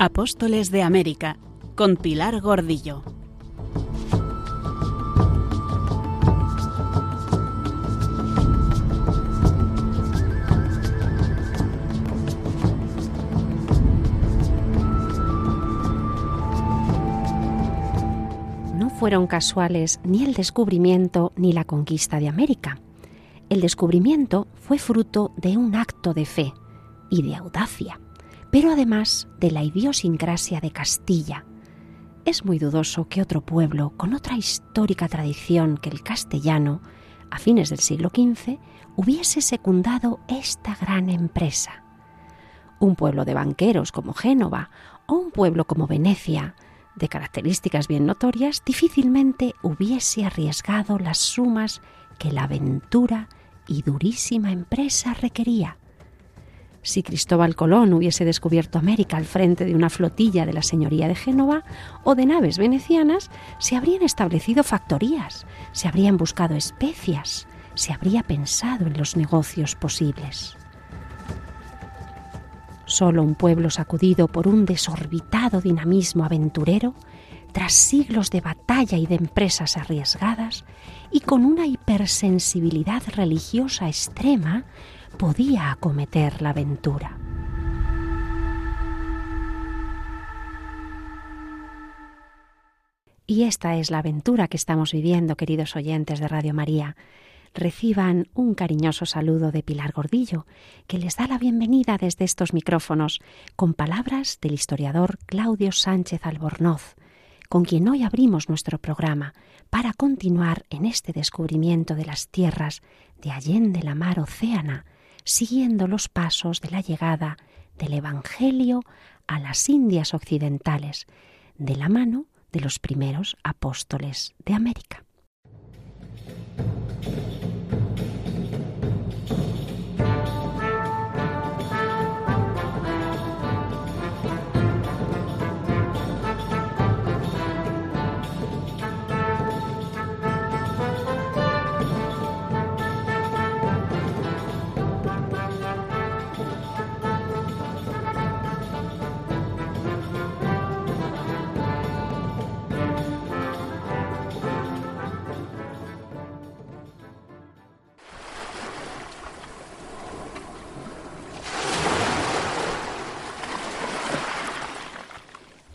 Apóstoles de América con Pilar Gordillo. No fueron casuales ni el descubrimiento ni la conquista de América. El descubrimiento fue fruto de un acto de fe y de audacia pero además de la idiosincrasia de Castilla. Es muy dudoso que otro pueblo con otra histórica tradición que el castellano, a fines del siglo XV, hubiese secundado esta gran empresa. Un pueblo de banqueros como Génova o un pueblo como Venecia, de características bien notorias, difícilmente hubiese arriesgado las sumas que la aventura y durísima empresa requería si Cristóbal Colón hubiese descubierto América al frente de una flotilla de la Señoría de Génova o de naves venecianas, se habrían establecido factorías, se habrían buscado especias, se habría pensado en los negocios posibles. Solo un pueblo sacudido por un desorbitado dinamismo aventurero, tras siglos de batalla y de empresas arriesgadas, y con una hipersensibilidad religiosa extrema, podía acometer la aventura. Y esta es la aventura que estamos viviendo, queridos oyentes de Radio María. Reciban un cariñoso saludo de Pilar Gordillo, que les da la bienvenida desde estos micrófonos, con palabras del historiador Claudio Sánchez Albornoz, con quien hoy abrimos nuestro programa para continuar en este descubrimiento de las tierras de Allende la Mar Océana, siguiendo los pasos de la llegada del Evangelio a las Indias Occidentales, de la mano de los primeros apóstoles de América.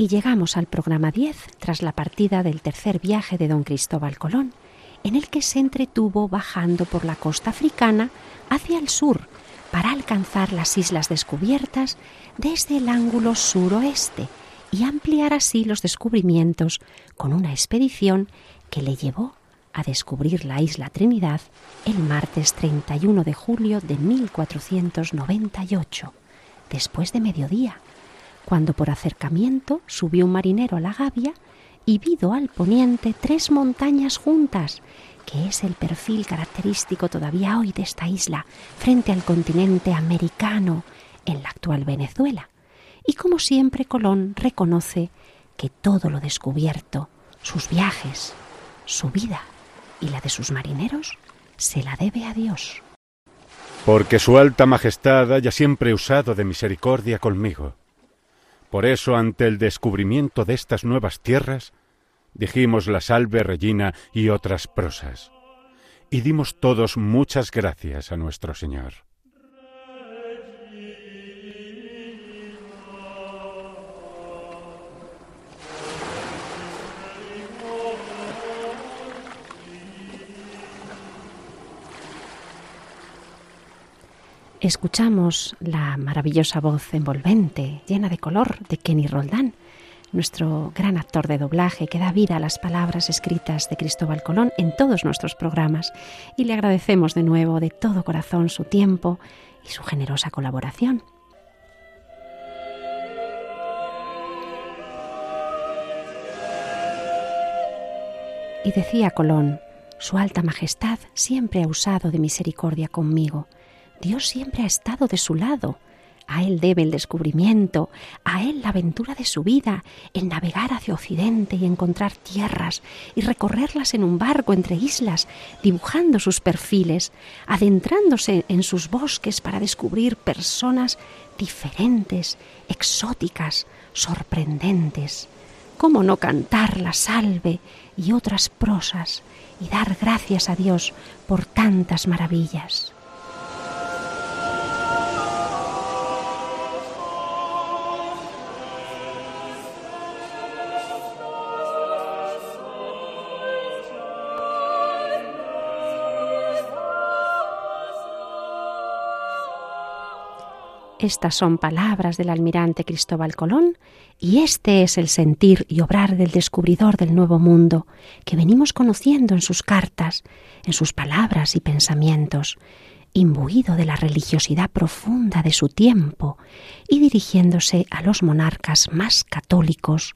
Y llegamos al programa 10 tras la partida del tercer viaje de don Cristóbal Colón, en el que se entretuvo bajando por la costa africana hacia el sur para alcanzar las islas descubiertas desde el ángulo suroeste y ampliar así los descubrimientos con una expedición que le llevó a descubrir la isla Trinidad el martes 31 de julio de 1498, después de mediodía cuando por acercamiento subió un marinero a la gavia y vido al poniente tres montañas juntas, que es el perfil característico todavía hoy de esta isla frente al continente americano en la actual Venezuela. Y como siempre Colón reconoce que todo lo descubierto, sus viajes, su vida y la de sus marineros, se la debe a Dios. Porque su alta majestad haya siempre usado de misericordia conmigo por eso, ante el descubrimiento de estas nuevas tierras, dijimos la salve Regina y otras prosas, y dimos todos muchas gracias a nuestro Señor. Escuchamos la maravillosa voz envolvente, llena de color, de Kenny Roldán, nuestro gran actor de doblaje que da vida a las palabras escritas de Cristóbal Colón en todos nuestros programas y le agradecemos de nuevo de todo corazón su tiempo y su generosa colaboración. Y decía Colón, Su Alta Majestad siempre ha usado de misericordia conmigo, Dios siempre ha estado de su lado. A Él debe el descubrimiento, a Él la aventura de su vida, el navegar hacia Occidente y encontrar tierras y recorrerlas en un barco entre islas, dibujando sus perfiles, adentrándose en sus bosques para descubrir personas diferentes, exóticas, sorprendentes. ¿Cómo no cantar la salve y otras prosas y dar gracias a Dios por tantas maravillas? Estas son palabras del almirante Cristóbal Colón y este es el sentir y obrar del descubridor del Nuevo Mundo que venimos conociendo en sus cartas, en sus palabras y pensamientos, imbuido de la religiosidad profunda de su tiempo y dirigiéndose a los monarcas más católicos,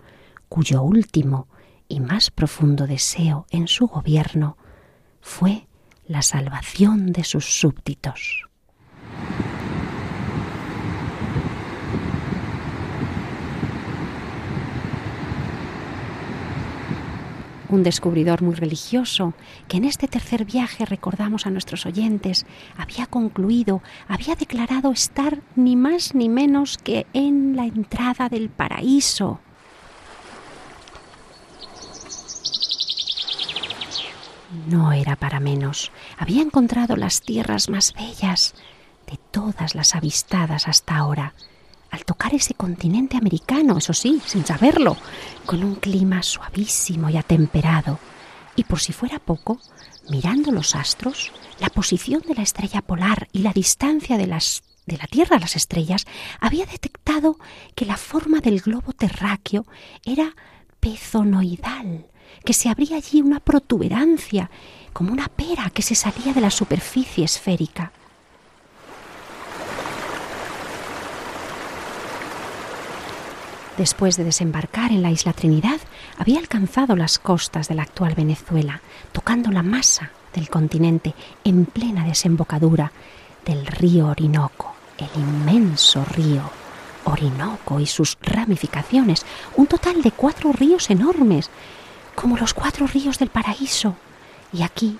cuyo último y más profundo deseo en su gobierno fue la salvación de sus súbditos. Un descubridor muy religioso, que en este tercer viaje, recordamos a nuestros oyentes, había concluido, había declarado estar ni más ni menos que en la entrada del paraíso. No era para menos. Había encontrado las tierras más bellas de todas las avistadas hasta ahora al tocar ese continente americano, eso sí, sin saberlo, con un clima suavísimo y atemperado. Y por si fuera poco, mirando los astros, la posición de la estrella polar y la distancia de, la Tierra a las estrellas, había detectado que la forma del globo terráqueo era pezonoidal, que se abría allí una protuberancia, como una pera que se salía de la superficie esférica. Después de desembarcar en la isla Trinidad, había alcanzado las costas de la actual Venezuela, tocando la masa del continente en plena desembocadura del río Orinoco, el inmenso río Orinoco y sus ramificaciones, un total de cuatro ríos enormes, como los cuatro ríos del paraíso. Y aquí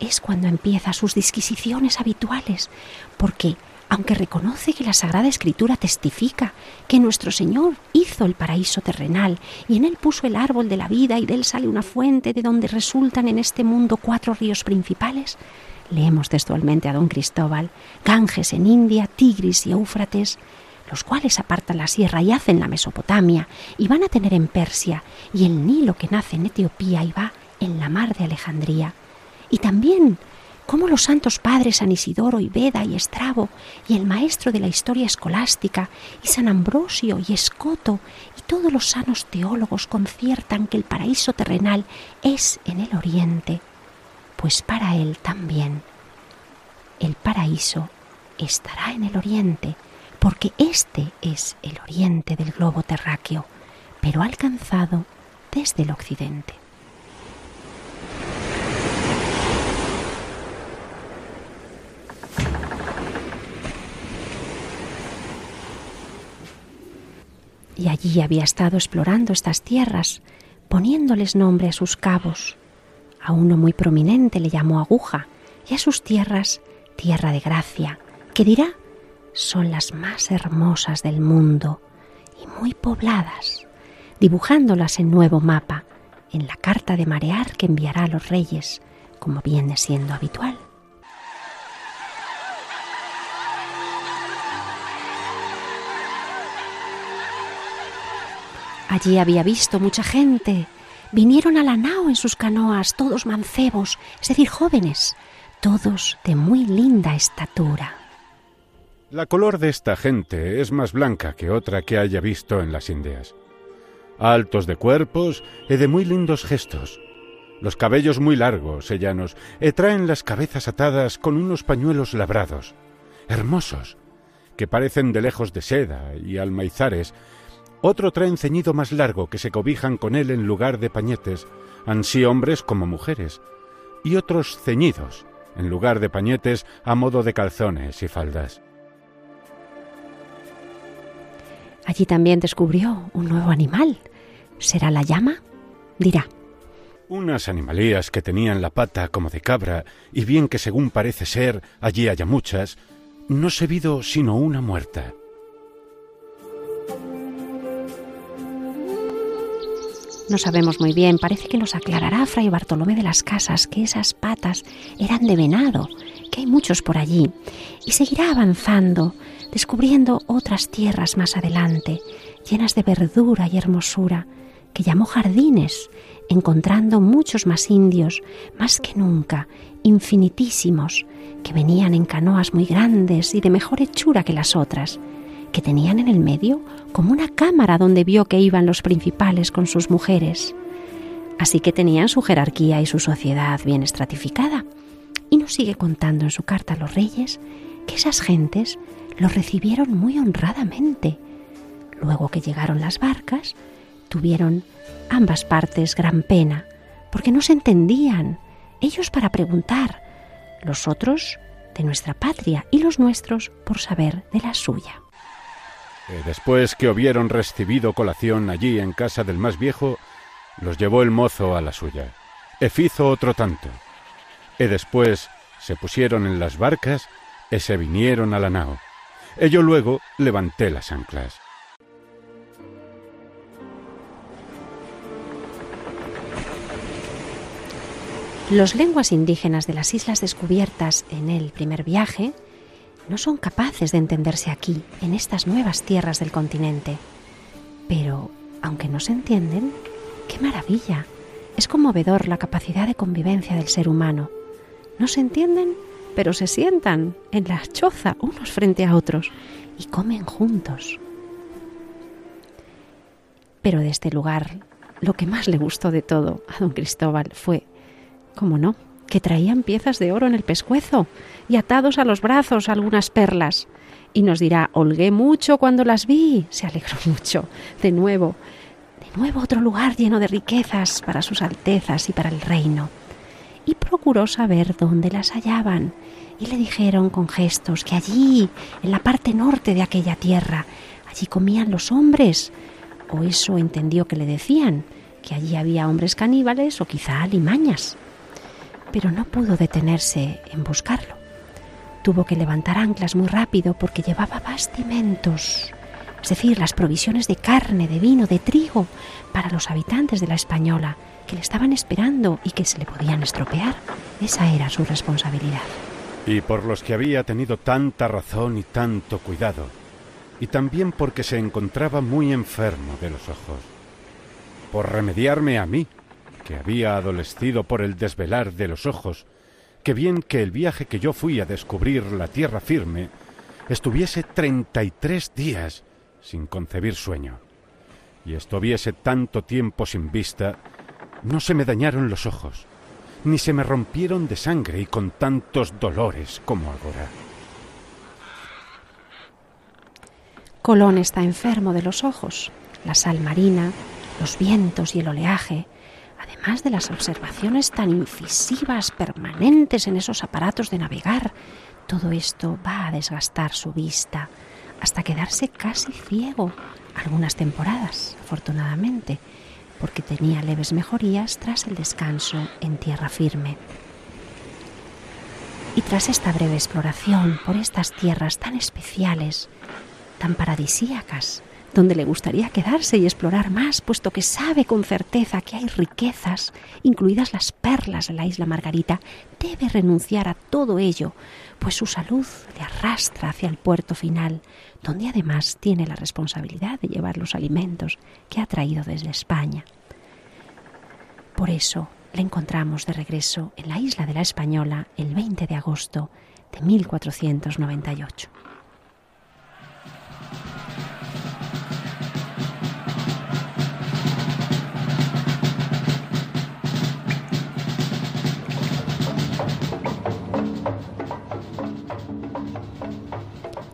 es cuando empieza sus disquisiciones habituales, porque aunque reconoce que la Sagrada Escritura testifica que nuestro Señor hizo el paraíso terrenal y en él puso el árbol de la vida y de él sale una fuente de donde resultan en este mundo cuatro ríos principales, leemos textualmente a don Cristóbal, Ganges en India, Tigris y Éufrates, los cuales apartan la sierra y hacen la Mesopotamia y van a tener en Persia, y el Nilo que nace en Etiopía y va en la mar de Alejandría. Y también cómo los santos padres San Isidoro y Beda y Estrabo y el maestro de la historia escolástica y San Ambrosio y Escoto y todos los sanos teólogos conciertan que el paraíso terrenal es en el oriente, pues para él también el paraíso estará en el oriente, porque este es el oriente del globo terráqueo, pero alcanzado desde el occidente. Y allí había estado explorando estas tierras, poniéndoles nombre a sus cabos. A uno muy prominente le llamó Aguja y a sus tierras Tierra de Gracia, que dirá son las más hermosas del mundo y muy pobladas, dibujándolas en nuevo mapa, en la carta de marear que enviará a los reyes, como viene siendo habitual. Allí había visto mucha gente. Vinieron a la nao en sus canoas, todos mancebos, es decir, jóvenes, todos de muy linda estatura. La color de esta gente es más blanca que otra que haya visto en las Indias. Altos de cuerpos y de muy lindos gestos. Los cabellos muy largos, sellanos, y traen las cabezas atadas con unos pañuelos labrados, hermosos, que parecen de lejos de seda y almaizares, otro traen ceñido más largo que se cobijan con él en lugar de pañetes, ansí hombres como mujeres, y otros ceñidos, en lugar de pañetes, a modo de calzones y faldas. Allí también descubrió un nuevo animal. ¿Será la llama? Dirá. Unas animalías que tenían la pata como de cabra, y bien que según parece ser allí haya muchas, no se vido sino una muerta. No sabemos muy bien, parece que nos aclarará Fray Bartolomé de las Casas que esas patas eran de venado, que hay muchos por allí, y seguirá avanzando, descubriendo otras tierras más adelante, llenas de verdura y hermosura, que llamó jardines, encontrando muchos más indios, más que nunca, infinitísimos, que venían en canoas muy grandes y de mejor hechura que las otras, que tenían en el medio como una cámara donde vio que iban los principales con sus mujeres. Así que tenían su jerarquía y su sociedad bien estratificada. Y nos sigue contando en su carta a los reyes que esas gentes los recibieron muy honradamente. Luego que llegaron las barcas, tuvieron ambas partes gran pena, porque no se entendían, ellos para preguntar, los otros de nuestra patria y los nuestros por saber de la suya. Eh, después que hubieron recibido colación allí en casa del más viejo, los llevó el mozo a la suya. E fizo otro tanto. Y después se pusieron en las barcas y se vinieron a la nao. E yo luego levanté las anclas. Los lenguas indígenas de las islas descubiertas en el primer viaje no son capaces de entenderse aquí, en estas nuevas tierras del continente. Pero, aunque no se entienden, ¡qué maravilla! Es conmovedor la capacidad de convivencia del ser humano. No se entienden, pero se sientan en la choza unos frente a otros y comen juntos. Pero de este lugar, lo que más le gustó de todo a don Cristóbal fue, como no, que traían piezas de oro en el pescuezo y atados a los brazos algunas perlas. Y nos dirá, holgué mucho cuando las vi, se alegró mucho. De nuevo, de nuevo otro lugar lleno de riquezas para sus altezas y para el reino. Y procuró saber dónde las hallaban. Y le dijeron con gestos que allí, en la parte norte de aquella tierra, allí comían los hombres. O eso entendió que le decían, que allí había hombres caníbales o quizá alimañas pero no pudo detenerse en buscarlo. Tuvo que levantar anclas muy rápido porque llevaba bastimentos, es decir, las provisiones de carne, de vino, de trigo para los habitantes de la Española que le estaban esperando y que se le podían estropear. Esa era su responsabilidad. Y por los que había tenido tanta razón y tanto cuidado, y también porque se encontraba muy enfermo de los ojos, por remediarme a mí, que había adolescido por el desvelar de los ojos, que bien que el viaje que yo fui a descubrir la tierra firme estuviese treinta y tres días sin concebir sueño, y estuviese tanto tiempo sin vista, no se me dañaron los ojos, ni se me rompieron de sangre y con tantos dolores como ahora. Colón está enfermo de los ojos, la sal marina, los vientos y el oleaje, además de las observaciones tan incisivas, permanentes en esos aparatos de navegar, todo esto va a desgastar su vista hasta quedarse casi ciego algunas temporadas, afortunadamente, porque tenía leves mejorías tras el descanso en tierra firme. Y tras esta breve exploración por estas tierras tan especiales, tan paradisíacas, donde le gustaría quedarse y explorar más, puesto que sabe con certeza que hay riquezas, incluidas las perlas de la isla Margarita, debe renunciar a todo ello, pues su salud le arrastra hacia el puerto final, donde además tiene la responsabilidad de llevar los alimentos que ha traído desde España. Por eso le encontramos de regreso en la isla de la Española el 20 de agosto de 1498.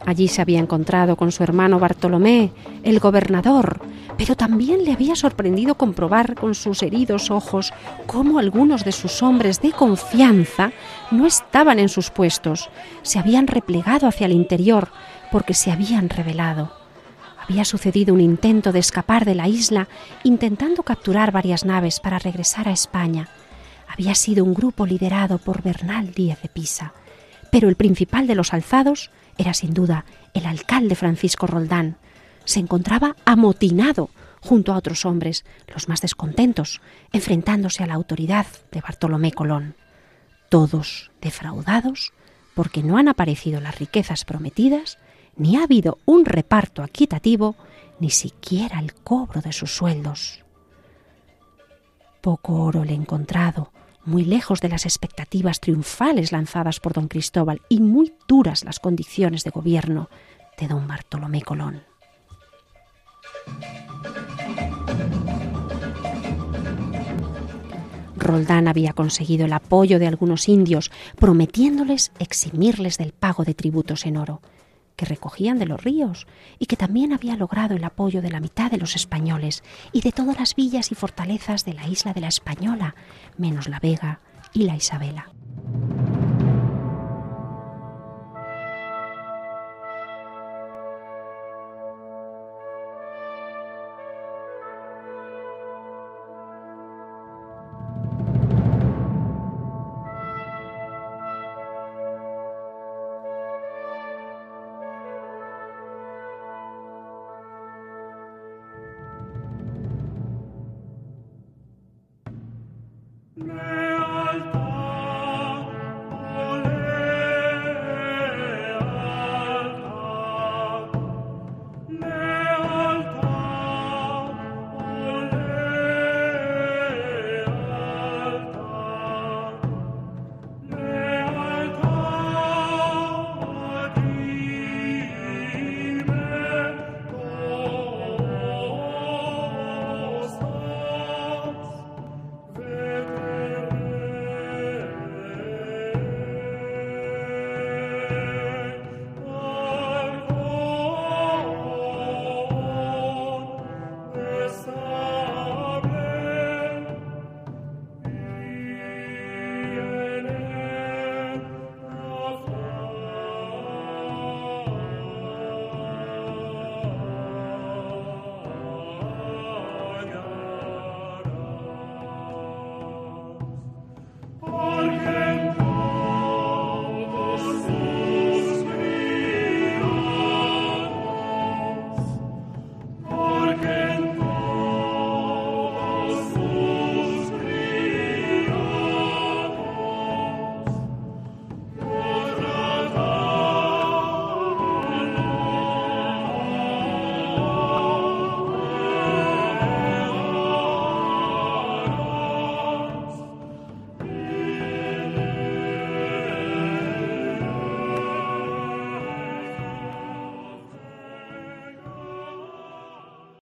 Allí se había encontrado con su hermano Bartolomé, el gobernador, pero también le había sorprendido comprobar con sus heridos ojos cómo algunos de sus hombres de confianza no estaban en sus puestos, se habían replegado hacia el interior porque se habían rebelado. Había sucedido un intento de escapar de la isla intentando capturar varias naves para regresar a España. Había sido un grupo liderado por Bernal Díaz de Pisa, pero el principal de los alzados era sin duda el alcalde Francisco Roldán. Se encontraba amotinado junto a otros hombres, los más descontentos, enfrentándose a la autoridad de Bartolomé Colón. Todos defraudados porque no han aparecido las riquezas prometidas, ni ha habido un reparto equitativo, ni siquiera el cobro de sus sueldos. Poco oro le encontrado, muy lejos de las expectativas triunfales lanzadas por don Cristóbal y muy duras las condiciones de gobierno de don Bartolomé Colón. Roldán había conseguido el apoyo de algunos indios, prometiéndoles eximirles del pago de tributos en oro, que recogían de los ríos, y que también había logrado el apoyo de la mitad de los españoles y de todas las villas y fortalezas de la isla de la Española, menos la Vega y la Isabela.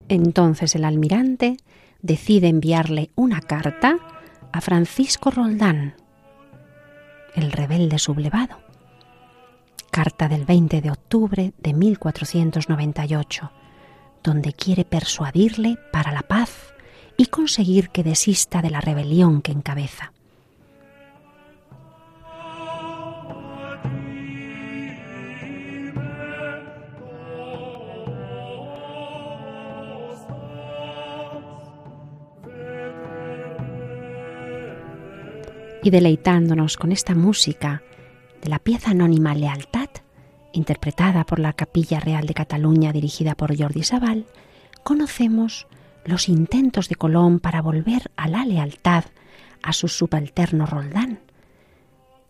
Entonces el almirante decide enviarle una carta a Francisco Roldán, el rebelde sublevado. Carta del 20 de octubre de 1498, donde quiere persuadirle para la paz y conseguir que desista de la rebelión que encabeza. Y deleitándonos con esta música de la pieza anónima Lealtad, interpretada por la Capilla Real de Cataluña dirigida por Jordi Sabal, conocemos los intentos de Colón para volver a la lealtad a su subalterno Roldán.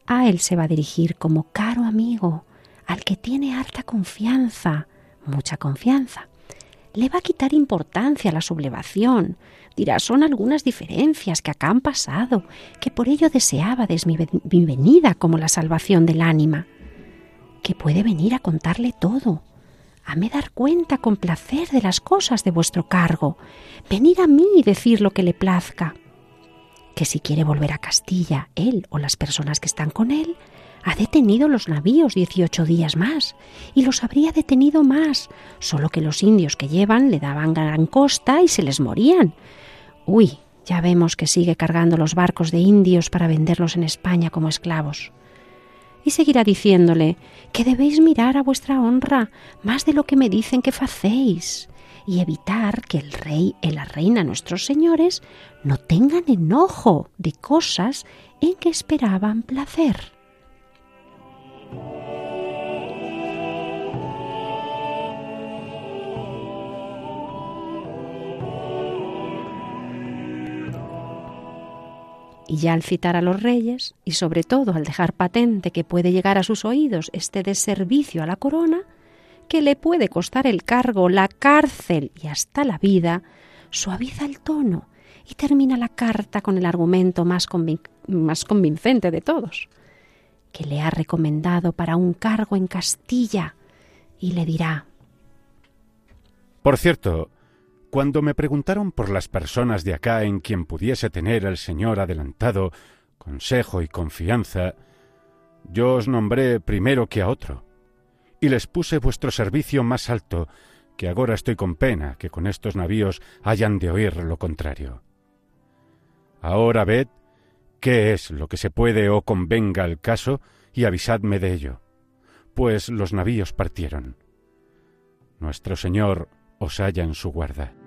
A él se va a dirigir como caro amigo, al que tiene harta confianza, mucha confianza. Le va a quitar importancia la sublevación, Dirá, son algunas diferencias que acá han pasado, que por ello deseábades mi, mi venida como la salvación del ánima, que puede venir a contarle todo, a me dar cuenta con placer de las cosas de vuestro cargo, venir a mí y decir lo que le plazca, que si quiere volver a Castilla, él o las personas que están con él, ha detenido los navíos dieciocho días más y los habría detenido más, solo que los indios que llevan le daban gran costa y se les morían, Uy, ya vemos que sigue cargando los barcos de indios para venderlos en España como esclavos. Y seguirá diciéndole que debéis mirar a vuestra honra más de lo que me dicen que facéis, y evitar que el rey y la reina nuestros señores no tengan enojo de cosas en que esperaban placer. Y ya al citar a los reyes, y sobre todo al dejar patente que puede llegar a sus oídos este deservicio a la corona, que le puede costar el cargo, la cárcel y hasta la vida, suaviza el tono y termina la carta con el argumento más, más convincente de todos, que le ha recomendado para un cargo en Castilla, y le dirá Por cierto, cuando me preguntaron por las personas de acá en quien pudiese tener el Señor adelantado consejo y confianza, yo os nombré primero que a otro, y les puse vuestro servicio más alto, que agora estoy con pena que con estos navíos hayan de oír lo contrario. Ahora ved qué es lo que se puede o convenga al caso y avisadme de ello, pues los navíos partieron. Nuestro Señor os haya en su guarda.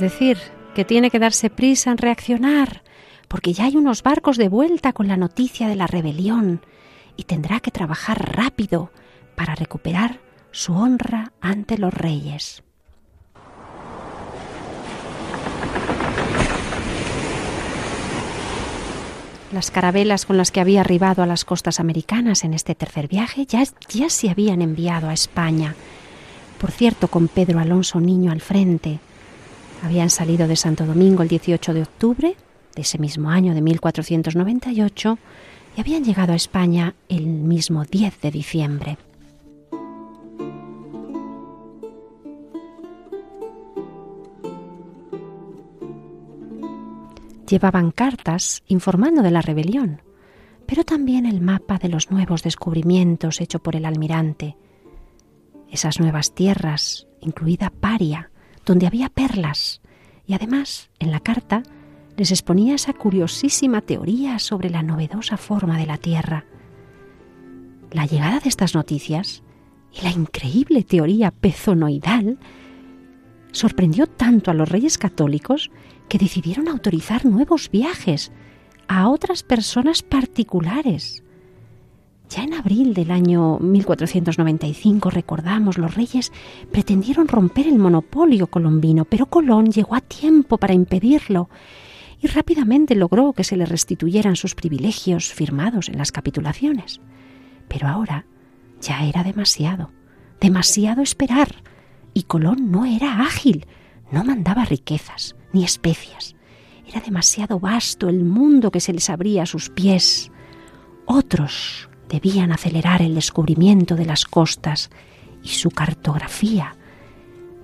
Decir, que tiene que darse prisa en reaccionar, porque ya hay unos barcos de vuelta con la noticia de la rebelión, y tendrá que trabajar rápido para recuperar su honra ante los reyes. Las carabelas con las que había arribado a las costas americanas en este tercer viaje ya, ya se habían enviado a España. Por cierto, con Pedro Alonso Niño al frente, habían salido de Santo Domingo el 18 de octubre de ese mismo año de 1498 y habían llegado a España el mismo 10 de diciembre. Llevaban cartas informando de la rebelión, pero también el mapa de los nuevos descubrimientos hecho por el almirante. Esas nuevas tierras, incluida Paria, donde había perlas, y además en la carta les exponía esa curiosísima teoría sobre la novedosa forma de la Tierra. La llegada de estas noticias y la increíble teoría pezonoidal sorprendió tanto a los reyes católicos que decidieron autorizar nuevos viajes a otras personas particulares ya en abril del año 1495, recordamos, los reyes pretendieron romper el monopolio colombino, pero Colón llegó a tiempo para impedirlo y rápidamente logró que se le restituyeran sus privilegios firmados en las capitulaciones. Pero ahora ya era demasiado, demasiado esperar, y Colón no era ágil, no mandaba riquezas ni especias. Era demasiado vasto el mundo que se les abría a sus pies. Otros debían acelerar el descubrimiento de las costas y su cartografía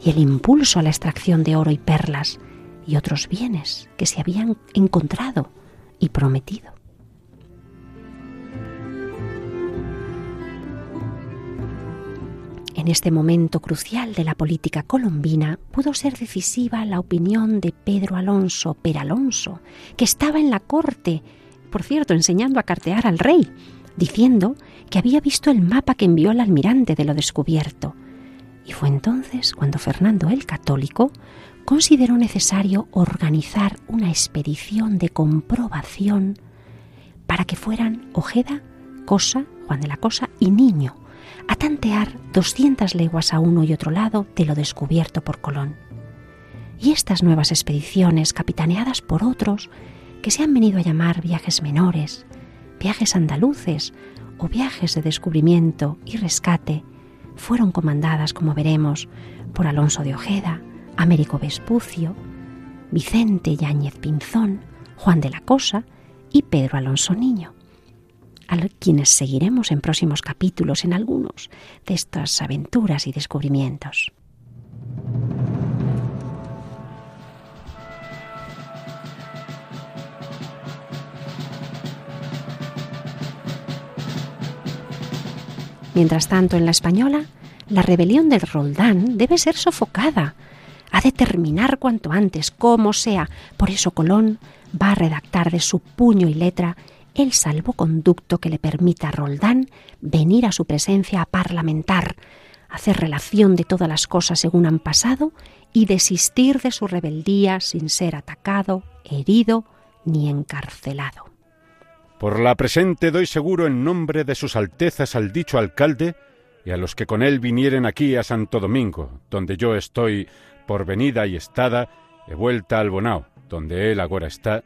y el impulso a la extracción de oro y perlas y otros bienes que se habían encontrado y prometido. En este momento crucial de la política colombina pudo ser decisiva la opinión de Pedro Alonso Peralonso, que estaba en la corte, por cierto, enseñando a cartear al rey, diciendo que había visto el mapa que envió el almirante de lo descubierto. Y fue entonces cuando Fernando el Católico consideró necesario organizar una expedición de comprobación para que fueran Ojeda, Cosa, Juan de la Cosa y Niño a tantear 200 leguas a uno y otro lado de lo descubierto por Colón. Y estas nuevas expediciones, capitaneadas por otros, que se han venido a llamar viajes menores, viajes andaluces o viajes de descubrimiento y rescate fueron comandadas, como veremos, por Alonso de Ojeda, Américo Vespucio, Vicente Yáñez Pinzón, Juan de la Cosa y Pedro Alonso Niño, a quienes seguiremos en próximos capítulos en algunos de estas aventuras y descubrimientos. Mientras tanto, en la española, la rebelión del Roldán debe ser sofocada. ha de terminar cuanto antes, como sea. Por eso Colón va a redactar de su puño y letra el salvoconducto que le permita a Roldán venir a su presencia a parlamentar, hacer relación de todas las cosas según han pasado y desistir de su rebeldía sin ser atacado, herido ni encarcelado. Por la presente doy seguro en nombre de sus altezas al dicho alcalde y a los que con él vinieren aquí a Santo Domingo, donde yo estoy por venida y estada, he vuelta al Bonao, donde él agora está,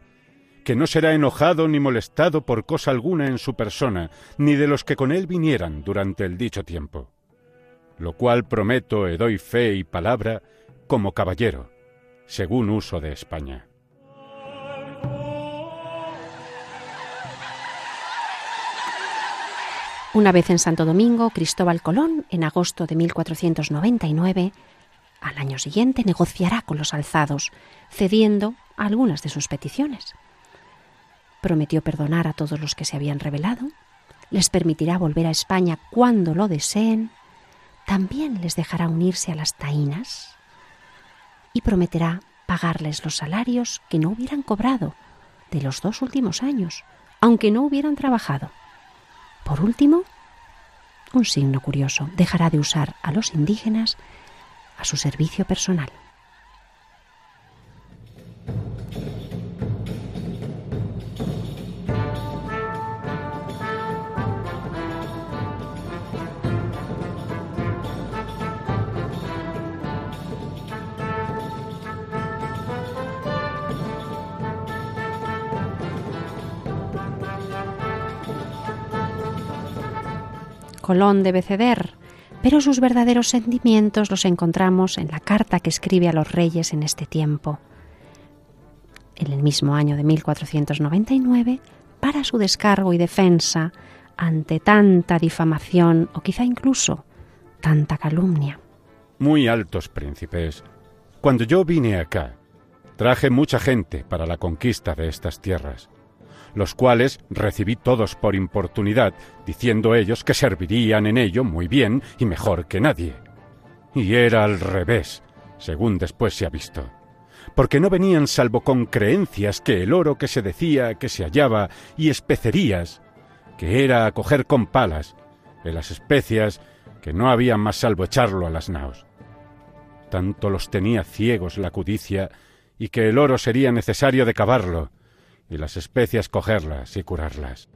que no será enojado ni molestado por cosa alguna en su persona, ni de los que con él vinieran durante el dicho tiempo. Lo cual prometo e doy fe y palabra como caballero, según uso de España. Una vez en Santo Domingo, Cristóbal Colón, en agosto de 1499, al año siguiente negociará con los alzados, cediendo algunas de sus peticiones. Prometió perdonar a todos los que se habían rebelado, les permitirá volver a España cuando lo deseen, también les dejará unirse a las taínas y prometerá pagarles los salarios que no hubieran cobrado de los dos últimos años, aunque no hubieran trabajado. Por último, un signo curioso, dejará de usar a los indígenas a su servicio personal. Colón debe ceder, pero sus verdaderos sentimientos los encontramos en la carta que escribe a los reyes en este tiempo. En el mismo año de 1499, para su descargo y defensa ante tanta difamación o quizá incluso tanta calumnia. Muy altos príncipes, cuando yo vine acá, traje mucha gente para la conquista de estas tierras los cuales recibí todos por importunidad, diciendo ellos que servirían en ello muy bien y mejor que nadie. Y era al revés, según después se ha visto, porque no venían salvo con creencias que el oro que se decía que se hallaba y especerías, que era a coger con palas, en las especias que no había más salvo echarlo a las naos. Tanto los tenía ciegos la cudicia y que el oro sería necesario de cavarlo, y las especias cogerlas y curarlas.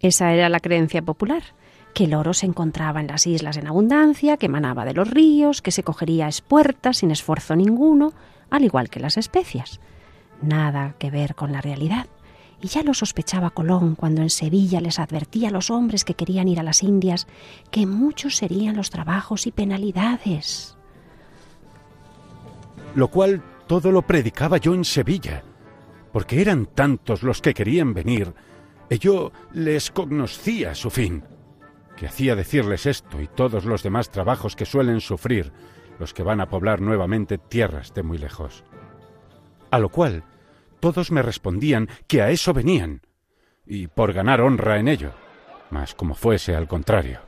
Esa era la creencia popular, que el oro se encontraba en las islas en abundancia, que emanaba de los ríos, que se cogería a espuertas sin esfuerzo ninguno, al igual que las especias. Nada que ver con la realidad. Y ya lo sospechaba Colón cuando en Sevilla les advertía a los hombres que querían ir a las Indias que muchos serían los trabajos y penalidades. Lo cual todo lo predicaba yo en Sevilla porque eran tantos los que querían venir, y yo les conocía su fin, que hacía decirles esto y todos los demás trabajos que suelen sufrir los que van a poblar nuevamente tierras de muy lejos. A lo cual todos me respondían que a eso venían, y por ganar honra en ello, mas como fuese al contrario.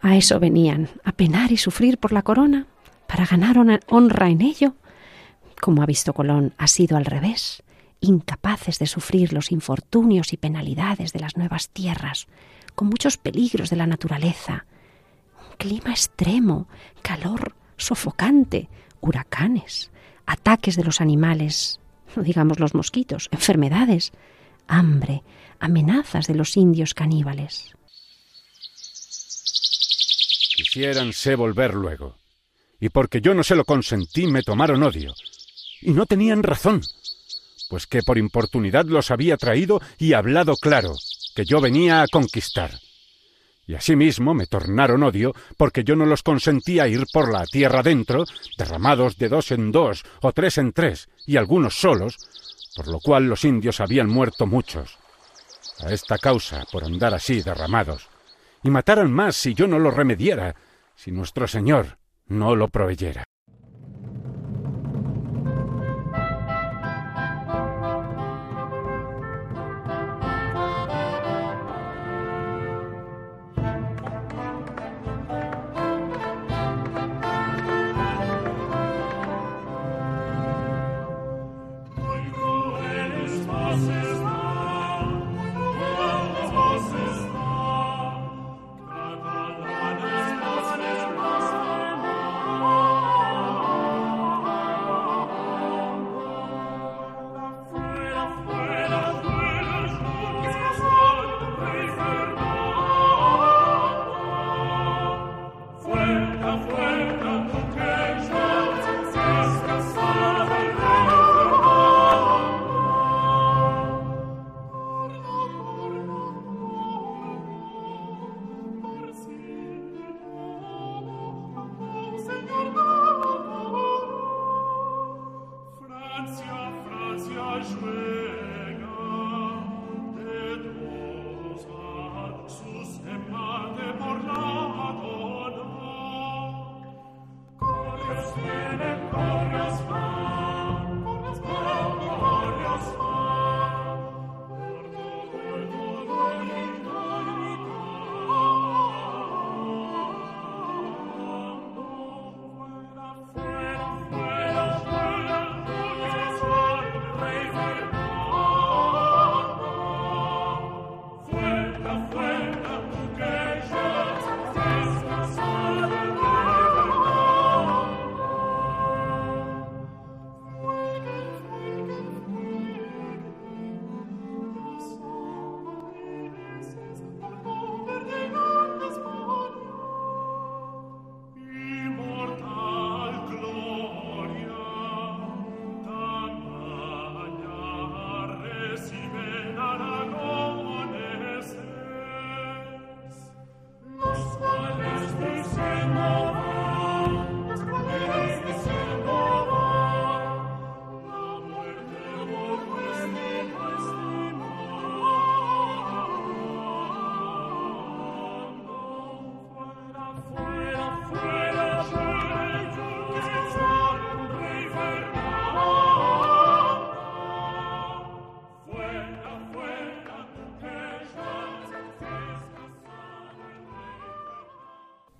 A eso venían, a penar y sufrir por la corona, para ganar honra en ello. Como ha visto Colón, ha sido al revés, incapaces de sufrir los infortunios y penalidades de las nuevas tierras, con muchos peligros de la naturaleza, un clima extremo, calor sofocante, huracanes, ataques de los animales, no digamos los mosquitos, enfermedades, hambre, amenazas de los indios caníbales. Quisiéranse volver luego, y porque yo no se lo consentí me tomaron odio, y no tenían razón, pues que por importunidad los había traído y hablado claro, que yo venía a conquistar. Y asimismo me tornaron odio porque yo no los consentía ir por la tierra dentro, derramados de dos en dos o tres en tres, y algunos solos, por lo cual los indios habían muerto muchos. A esta causa, por andar así derramados, y mataran más si yo no lo remediara, si nuestro Señor no lo proveyera.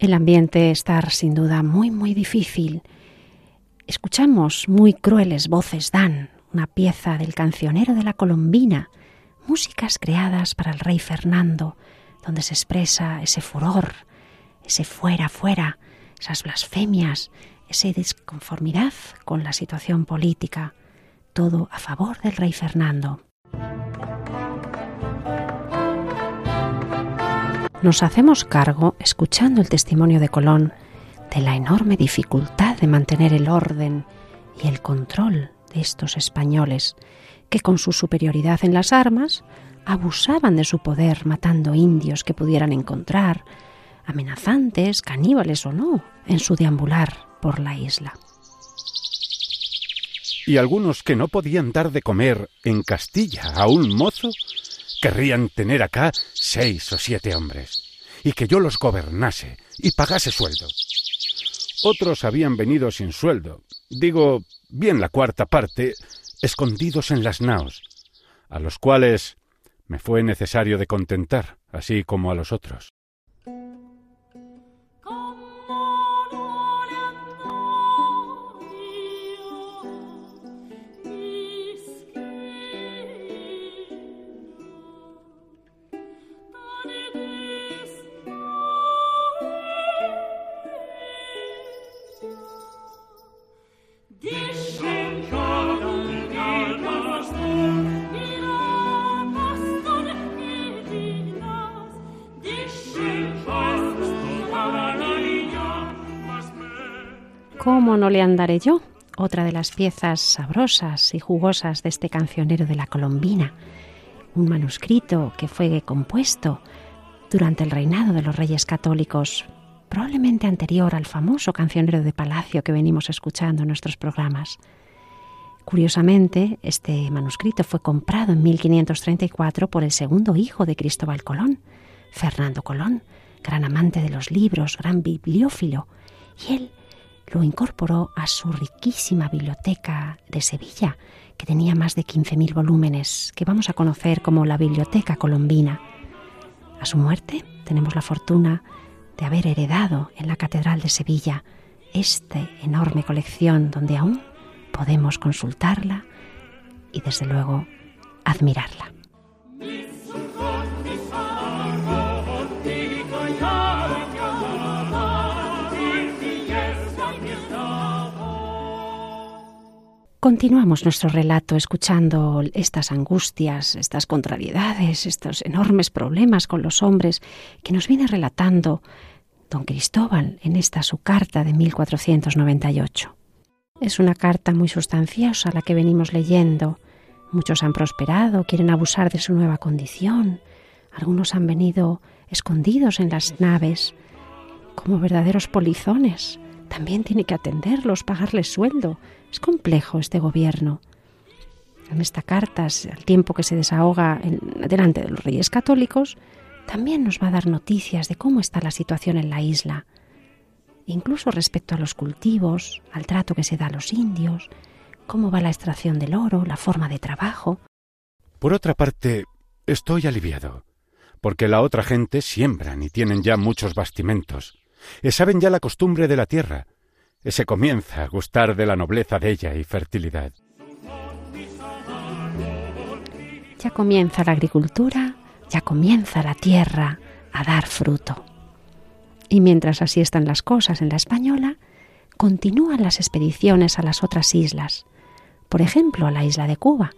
El ambiente está sin duda muy, muy difícil. Escuchamos muy crueles voces Dan, una pieza del cancionero de la Colombina, músicas creadas para el rey Fernando, donde se expresa ese furor, ese fuera, fuera, esas blasfemias, esa disconformidad con la situación política, todo a favor del rey Fernando. Nos hacemos cargo, escuchando el testimonio de Colón, de la enorme dificultad de mantener el orden y el control de estos españoles, que con su superioridad en las armas abusaban de su poder matando indios que pudieran encontrar, amenazantes, caníbales o no, en su deambular por la isla. Y algunos que no podían dar de comer en Castilla a un mozo, querrían tener acá seis o siete hombres, y que yo los gobernase y pagase sueldo. Otros habían venido sin sueldo, digo, bien la cuarta parte, escondidos en las naos, a los cuales me fue necesario de contentar, así como a los otros. Andaré yo? Otra de las piezas sabrosas y jugosas de este cancionero de la Colombina, un manuscrito que fue compuesto durante el reinado de los reyes católicos, probablemente anterior al famoso cancionero de palacio que venimos escuchando en nuestros programas. Curiosamente, este manuscrito fue comprado en 1534 por el segundo hijo de Cristóbal Colón, Fernando Colón, gran amante de los libros, gran bibliófilo, y él lo incorporó a su riquísima biblioteca de Sevilla, que tenía más de 15.000 volúmenes, que vamos a conocer como la Biblioteca Colombina. A su muerte tenemos la fortuna de haber heredado en la Catedral de Sevilla esta enorme colección donde aún podemos consultarla y desde luego admirarla. Continuamos nuestro relato escuchando estas angustias, estas contrariedades, estos enormes problemas con los hombres que nos viene relatando don Cristóbal en esta su carta de 1498. Es una carta muy sustanciosa la que venimos leyendo. Muchos han prosperado, quieren abusar de su nueva condición. Algunos han venido escondidos en las naves como verdaderos polizones. También tiene que atenderlos, pagarles sueldo es complejo este gobierno. en esta carta, al tiempo que se desahoga delante de los reyes católicos, también nos va a dar noticias de cómo está la situación en la isla, incluso respecto a los cultivos, al trato que se da a los indios, cómo va la extracción del oro, la forma de trabajo. Por otra parte, estoy aliviado, porque la otra gente siembran y tienen ya muchos bastimentos, y saben ya la costumbre de la tierra, se comienza a gustar de la nobleza de ella y fertilidad. Ya comienza la agricultura, ya comienza la tierra a dar fruto. Y mientras así están las cosas en la española, continúan las expediciones a las otras islas, por ejemplo a la isla de Cuba,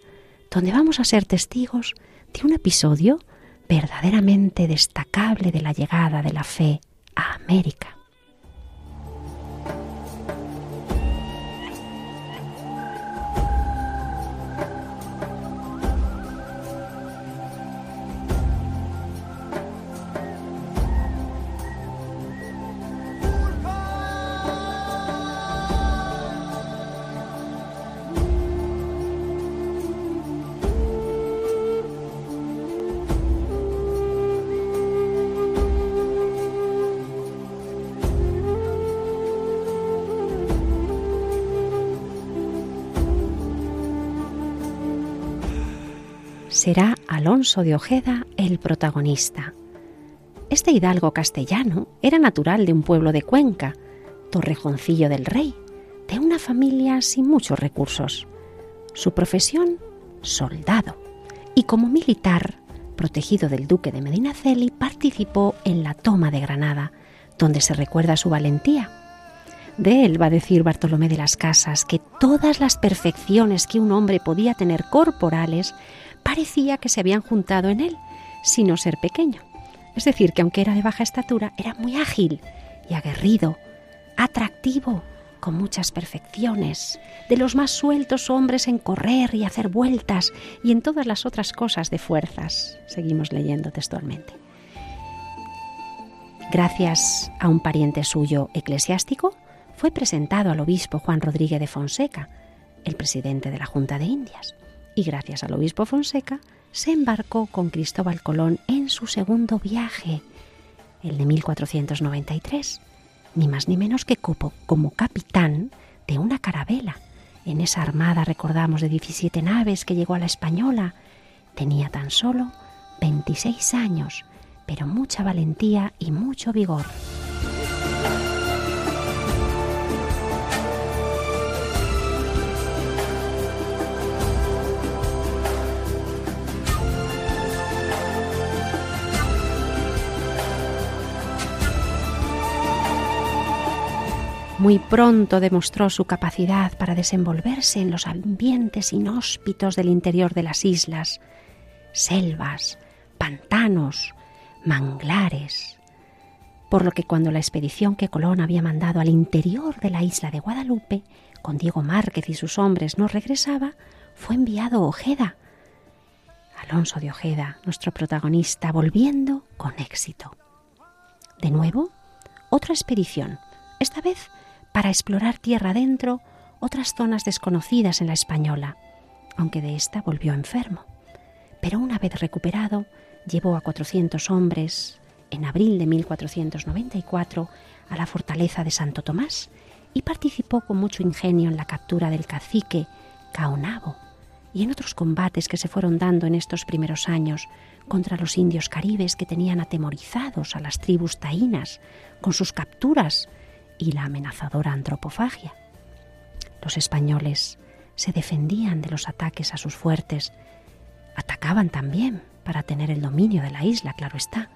donde vamos a ser testigos de un episodio verdaderamente destacable de la llegada de la fe a América. Será Alonso de Ojeda el protagonista. Este hidalgo castellano era natural de un pueblo de Cuenca, Torrejoncillo del Rey, de una familia sin muchos recursos. Su profesión, soldado, y como militar, protegido del duque de Medinaceli, participó en la toma de Granada, donde se recuerda su valentía. De él va a decir Bartolomé de las Casas que todas las perfecciones que un hombre podía tener corporales parecía que se habían juntado en él, sino ser pequeño. Es decir, que aunque era de baja estatura, era muy ágil y aguerrido, atractivo, con muchas perfecciones, de los más sueltos hombres en correr y hacer vueltas y en todas las otras cosas de fuerzas. Seguimos leyendo textualmente. Gracias a un pariente suyo eclesiástico, fue presentado al obispo Juan Rodríguez de Fonseca, el presidente de la Junta de Indias y gracias al obispo Fonseca se embarcó con Cristóbal Colón en su segundo viaje, el de 1493, ni más ni menos que como, como capitán de una carabela. En esa armada, recordamos, de 17 naves que llegó a la Española, tenía tan solo 26 años, pero mucha valentía y mucho vigor. Muy pronto demostró su capacidad para desenvolverse en los ambientes inhóspitos del interior de las islas, selvas, pantanos, manglares, por lo que cuando la expedición que Colón había mandado al interior de la isla de Guadalupe, con Diego Márquez y sus hombres, no regresaba, fue enviado Ojeda, Alonso de Ojeda, nuestro protagonista, volviendo con éxito. De nuevo, otra expedición, esta vez para explorar tierra adentro otras zonas desconocidas en la española, aunque de esta volvió enfermo. Pero una vez recuperado, llevó a 400 hombres en abril de 1494 a la fortaleza de Santo Tomás y participó con mucho ingenio en la captura del cacique Caonabo y en otros combates que se fueron dando en estos primeros años contra los indios caribes que tenían atemorizados a las tribus taínas con sus capturas y la amenazadora antropofagia. Los españoles se defendían de los ataques a sus fuertes, atacaban también para tener el dominio de la isla, claro está.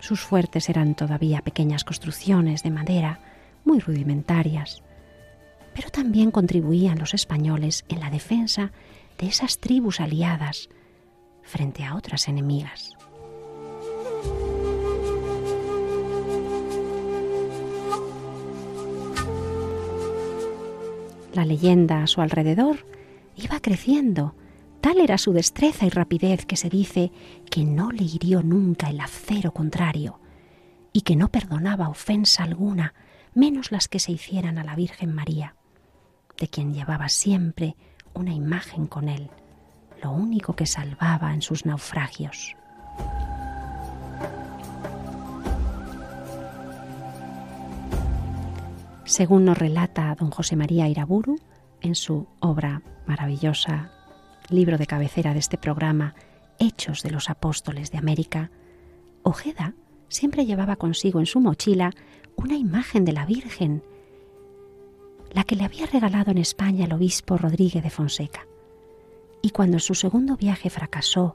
Sus fuertes eran todavía pequeñas construcciones de madera muy rudimentarias, pero también contribuían los españoles en la defensa de esas tribus aliadas frente a otras enemigas. La leyenda a su alrededor iba creciendo. Tal era su destreza y rapidez que se dice que no le hirió nunca el acero contrario y que no perdonaba ofensa alguna, menos las que se hicieran a la Virgen María, de quien llevaba siempre una imagen con él, lo único que salvaba en sus naufragios. Según nos relata don José María Iraburu en su obra maravillosa, libro de cabecera de este programa, Hechos de los Apóstoles de América, Ojeda siempre llevaba consigo en su mochila una imagen de la Virgen, la que le había regalado en España el obispo Rodríguez de Fonseca. Y cuando su segundo viaje fracasó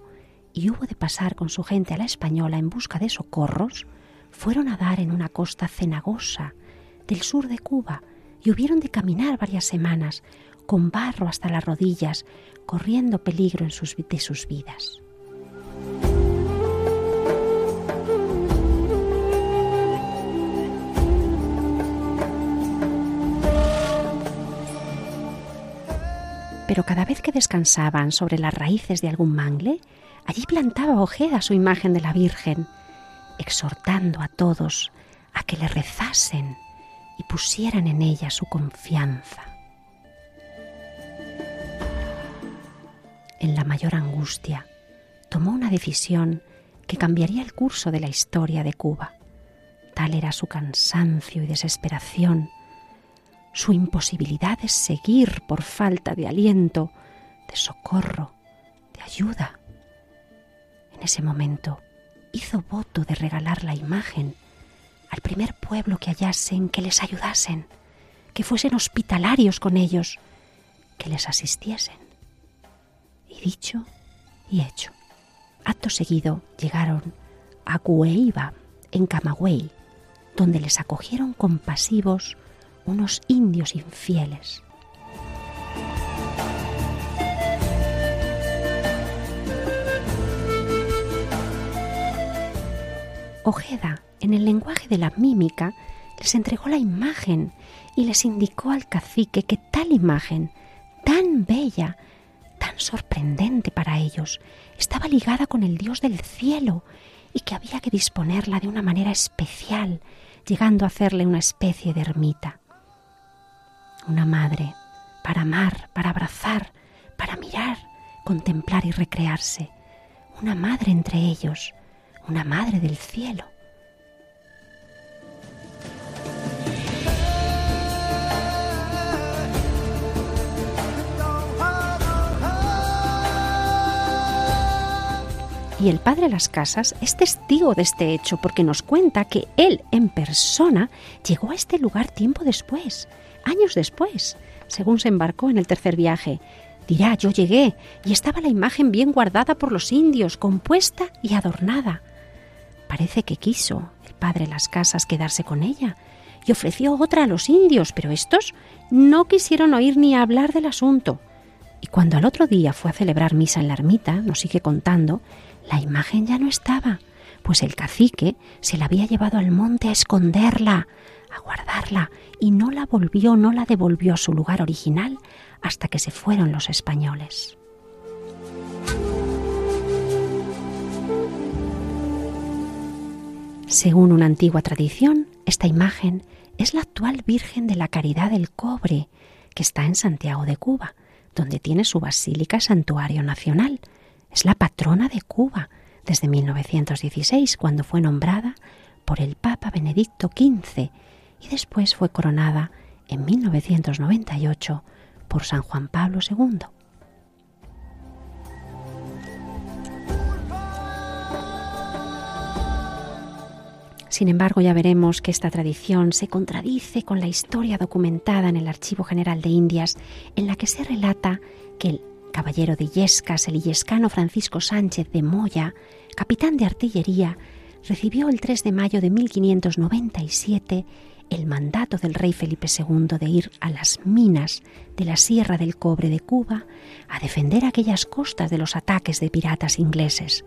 y hubo de pasar con su gente a la española en busca de socorros, fueron a dar en una costa cenagosa del sur de Cuba y hubieron de caminar varias semanas con barro hasta las rodillas, corriendo peligro en sus, de sus vidas. Pero cada vez que descansaban sobre las raíces de algún mangle, allí plantaba Ojeda su imagen de la Virgen, exhortando a todos a que le rezasen y pusieran en ella su confianza. En la mayor angustia, tomó una decisión que cambiaría el curso de la historia de Cuba. Tal era su cansancio y desesperación, su imposibilidad de seguir por falta de aliento, de socorro, de ayuda. En ese momento hizo voto de regalar la imagen al primer pueblo que hallasen, que les ayudasen, que fuesen hospitalarios con ellos, que les asistiesen. Y dicho y hecho. Acto seguido llegaron a Cueiva, en Camagüey, donde les acogieron compasivos unos indios infieles. Ojeda en el lenguaje de la mímica, les entregó la imagen y les indicó al cacique que tal imagen, tan bella, tan sorprendente para ellos, estaba ligada con el Dios del cielo y que había que disponerla de una manera especial, llegando a hacerle una especie de ermita. Una madre, para amar, para abrazar, para mirar, contemplar y recrearse. Una madre entre ellos, una madre del cielo. Y el padre Las Casas es testigo de este hecho porque nos cuenta que él en persona llegó a este lugar tiempo después, años después, según se embarcó en el tercer viaje. Dirá, yo llegué y estaba la imagen bien guardada por los indios, compuesta y adornada. Parece que quiso el padre Las Casas quedarse con ella y ofreció otra a los indios, pero estos no quisieron oír ni hablar del asunto. Y cuando al otro día fue a celebrar misa en la ermita, nos sigue contando, la imagen ya no estaba, pues el cacique se la había llevado al monte a esconderla, a guardarla, y no la volvió, no la devolvió a su lugar original hasta que se fueron los españoles. Según una antigua tradición, esta imagen es la actual Virgen de la Caridad del Cobre, que está en Santiago de Cuba, donde tiene su basílica santuario nacional, es la patrona de Cuba desde 1916, cuando fue nombrada por el Papa Benedicto XV y después fue coronada en 1998 por San Juan Pablo II. Sin embargo, ya veremos que esta tradición se contradice con la historia documentada en el Archivo General de Indias, en la que se relata que el caballero de Illescas, el illescano Francisco Sánchez de Moya, capitán de artillería, recibió el 3 de mayo de 1597 el mandato del rey Felipe II de ir a las minas de la Sierra del Cobre de Cuba a defender aquellas costas de los ataques de piratas ingleses.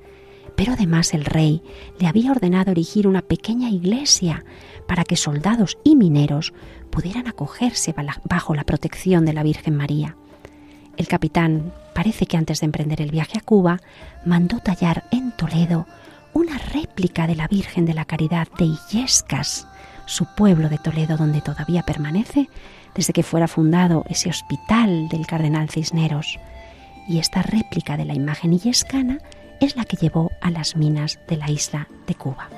Pero además el rey le había ordenado erigir una pequeña iglesia para que soldados y mineros pudieran acogerse bajo la protección de la Virgen María. El capitán parece que antes de emprender el viaje a Cuba mandó tallar en Toledo una réplica de la Virgen de la Caridad de Illescas, su pueblo de Toledo donde todavía permanece, desde que fuera fundado ese hospital del cardenal Cisneros. Y esta réplica de la imagen illescana es la que llevó a las minas de la isla de Cuba.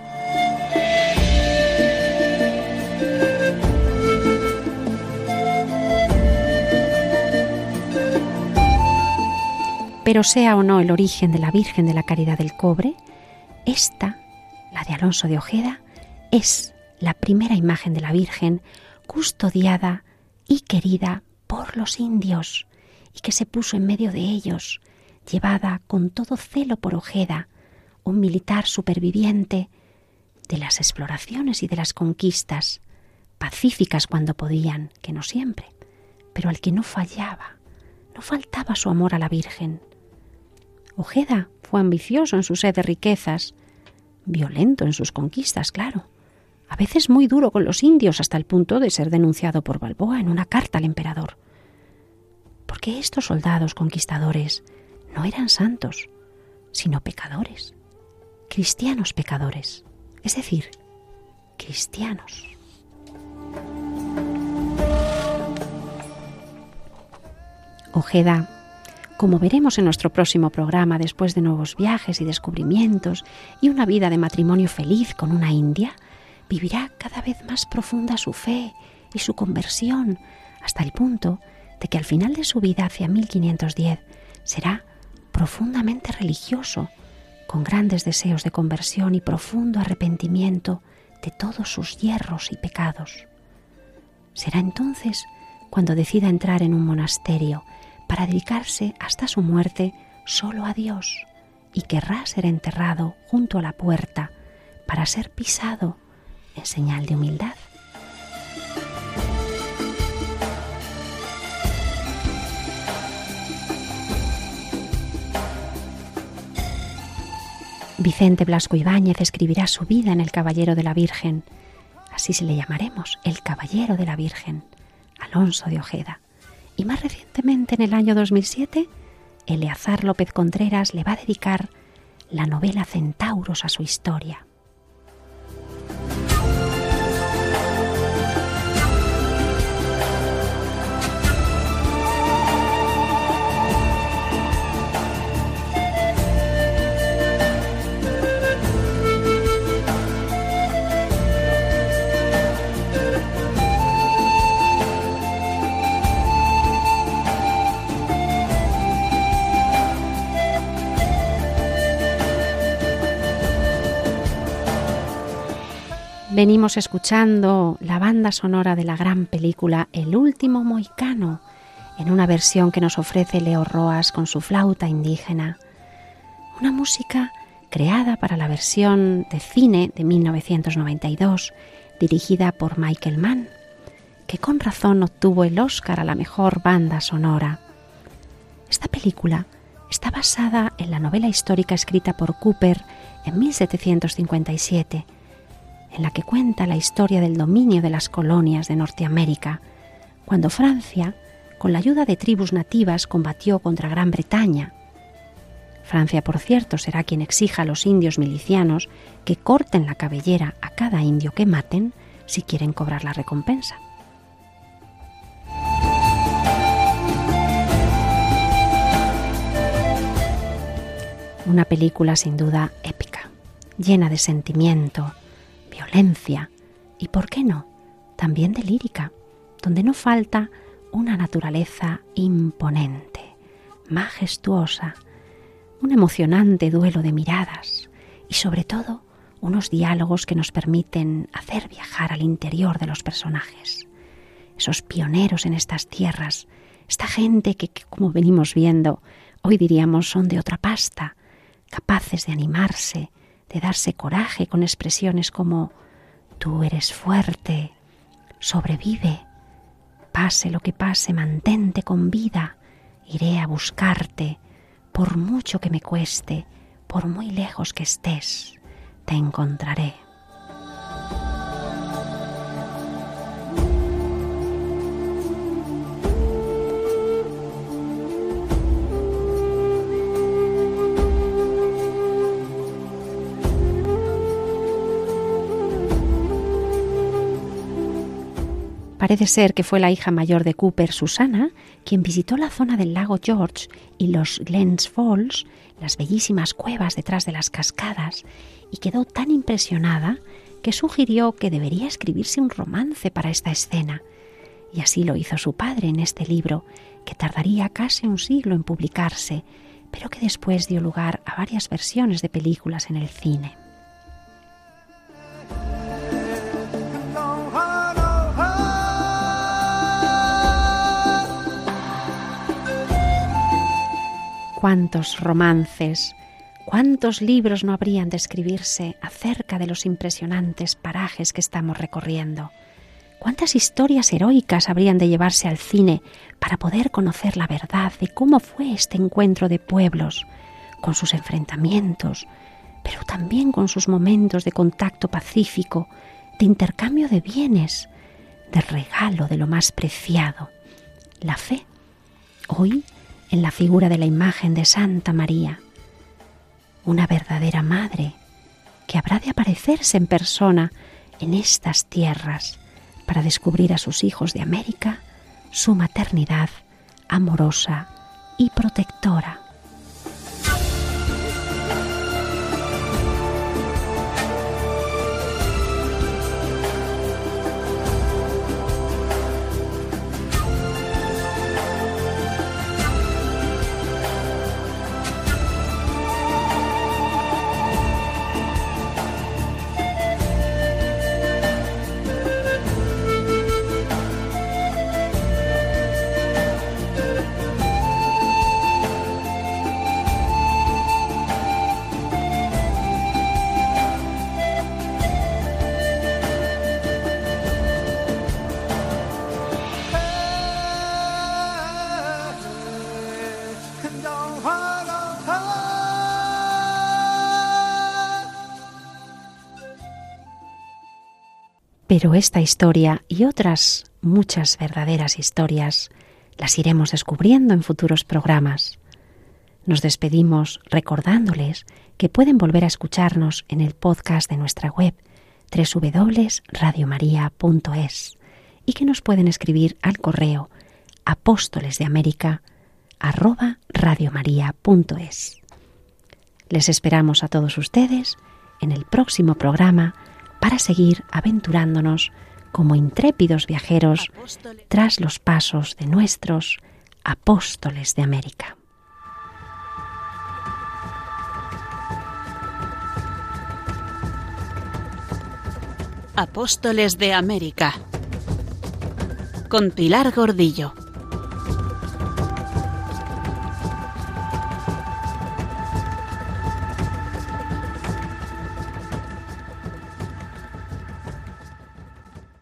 Pero sea o no el origen de la Virgen de la Caridad del Cobre, esta, la de Alonso de Ojeda, es la primera imagen de la Virgen custodiada y querida por los indios y que se puso en medio de ellos, llevada con todo celo por Ojeda, un militar superviviente de las exploraciones y de las conquistas, pacíficas cuando podían, que no siempre, pero al que no fallaba, no faltaba su amor a la Virgen, Ojeda fue ambicioso en su sed de riquezas, violento en sus conquistas, claro, a veces muy duro con los indios hasta el punto de ser denunciado por Balboa en una carta al emperador. Porque estos soldados conquistadores no eran santos, sino pecadores, cristianos pecadores, es decir, cristianos. Ojeda como veremos en nuestro próximo programa, después de nuevos viajes y descubrimientos y una vida de matrimonio feliz con una india, vivirá cada vez más profunda su fe y su conversión, hasta el punto de que al final de su vida, hacia 1510, será profundamente religioso, con grandes deseos de conversión y profundo arrepentimiento de todos sus hierros y pecados. Será entonces cuando decida entrar en un monasterio para dedicarse hasta su muerte solo a Dios y querrá ser enterrado junto a la puerta para ser pisado en señal de humildad. Vicente Blasco Ibáñez escribirá su vida en El Caballero de la Virgen. Así se le llamaremos, el Caballero de la Virgen, Alonso de Ojeda. Y más recientemente, en el año 2007, Eleazar López Contreras le va a dedicar la novela Centauros a su historia. Venimos escuchando la banda sonora de la gran película El último moicano, en una versión que nos ofrece Leo Roas con su flauta indígena. Una música creada para la versión de cine de 1992, dirigida por Michael Mann, que con razón obtuvo el Oscar a la mejor banda sonora. Esta película está basada en la novela histórica escrita por Cooper en 1757 en la que cuenta la historia del dominio de las colonias de Norteamérica, cuando Francia, con la ayuda de tribus nativas, combatió contra Gran Bretaña. Francia, por cierto, será quien exija a los indios milicianos que corten la cabellera a cada indio que maten si quieren cobrar la recompensa. Una película sin duda épica, llena de sentimiento, violencia y, ¿por qué no?, también de lírica, donde no falta una naturaleza imponente, majestuosa, un emocionante duelo de miradas y sobre todo unos diálogos que nos permiten hacer viajar al interior de los personajes. Esos pioneros en estas tierras, esta gente que, que, como venimos viendo, hoy diríamos son de otra pasta, capaces de animarse, de darse coraje con expresiones como tú eres fuerte, sobrevive, pase lo que pase, mantente con vida, iré a buscarte, por mucho que me cueste, por muy lejos que estés, te encontraré. Parece ser que fue la hija mayor de Cooper, Susana, quien visitó la zona del lago George y los Glens Falls, las bellísimas cuevas detrás de las cascadas, y quedó tan impresionada que sugirió que debería escribirse un romance para esta escena. Y así lo hizo su padre en este libro, que tardaría casi un siglo en publicarse, pero que después dio lugar a varias versiones de películas en el cine. Cuántos romances, cuántos libros no habrían de escribirse acerca de los impresionantes parajes que estamos recorriendo. ¿Cuántas historias heroicas habrían de llevarse al cine para poder conocer la verdad de cómo fue este encuentro de pueblos, con sus enfrentamientos, pero también con sus momentos de contacto pacífico, de intercambio de bienes, de regalo de lo más preciado, la fe? Hoy en la figura de la imagen de Santa María, una verdadera madre que habrá de aparecerse en persona en estas tierras para descubrir a sus hijos de América su maternidad amorosa y protectora. Pero esta historia y otras muchas verdaderas historias las iremos descubriendo en futuros programas. Nos despedimos recordándoles que pueden volver a escucharnos en el podcast de nuestra web www.radiomaria.es y que nos pueden escribir al correo apóstoles Les esperamos a todos ustedes en el próximo programa para seguir aventurándonos como intrépidos viajeros tras los pasos de nuestros apóstoles de América. Apóstoles de América con Pilar Gordillo.